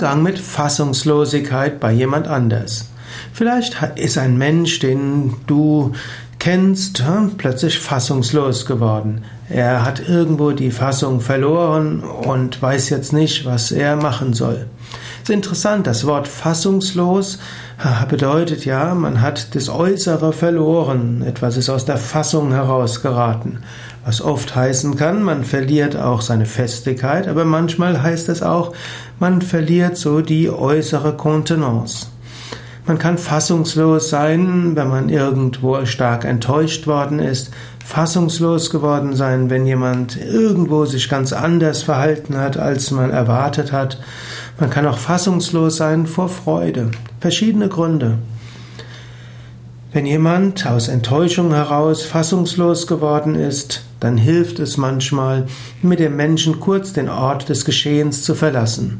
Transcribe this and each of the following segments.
Umgang mit Fassungslosigkeit bei jemand anders. Vielleicht ist ein Mensch, den du kennst, plötzlich fassungslos geworden. Er hat irgendwo die Fassung verloren und weiß jetzt nicht, was er machen soll. Es ist interessant, das Wort fassungslos bedeutet ja, man hat das Äußere verloren, etwas ist aus der Fassung herausgeraten. Was oft heißen kann, man verliert auch seine Festigkeit, aber manchmal heißt es auch, man verliert so die äußere Kontenance. Man kann fassungslos sein, wenn man irgendwo stark enttäuscht worden ist, fassungslos geworden sein, wenn jemand irgendwo sich ganz anders verhalten hat, als man erwartet hat. Man kann auch fassungslos sein vor Freude. Verschiedene Gründe. Wenn jemand aus Enttäuschung heraus fassungslos geworden ist, dann hilft es manchmal, mit dem Menschen kurz den Ort des Geschehens zu verlassen.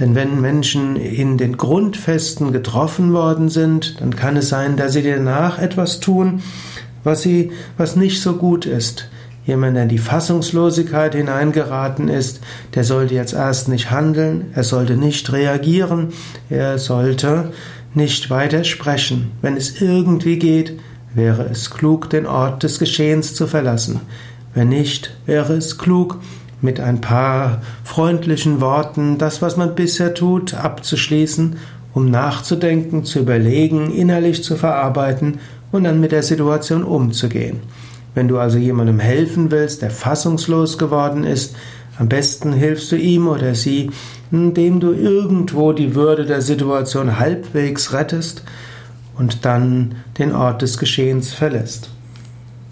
Denn wenn Menschen in den Grundfesten getroffen worden sind, dann kann es sein, dass sie danach etwas tun, was sie, was nicht so gut ist. Jemand, der in die Fassungslosigkeit hineingeraten ist, der sollte jetzt erst nicht handeln, er sollte nicht reagieren, er sollte nicht weiter sprechen. Wenn es irgendwie geht, wäre es klug, den Ort des Geschehens zu verlassen. Wenn nicht, wäre es klug, mit ein paar freundlichen Worten das, was man bisher tut, abzuschließen, um nachzudenken, zu überlegen, innerlich zu verarbeiten und dann mit der Situation umzugehen. Wenn du also jemandem helfen willst, der fassungslos geworden ist, am besten hilfst du ihm oder sie, indem du irgendwo die Würde der Situation halbwegs rettest und dann den Ort des Geschehens verlässt.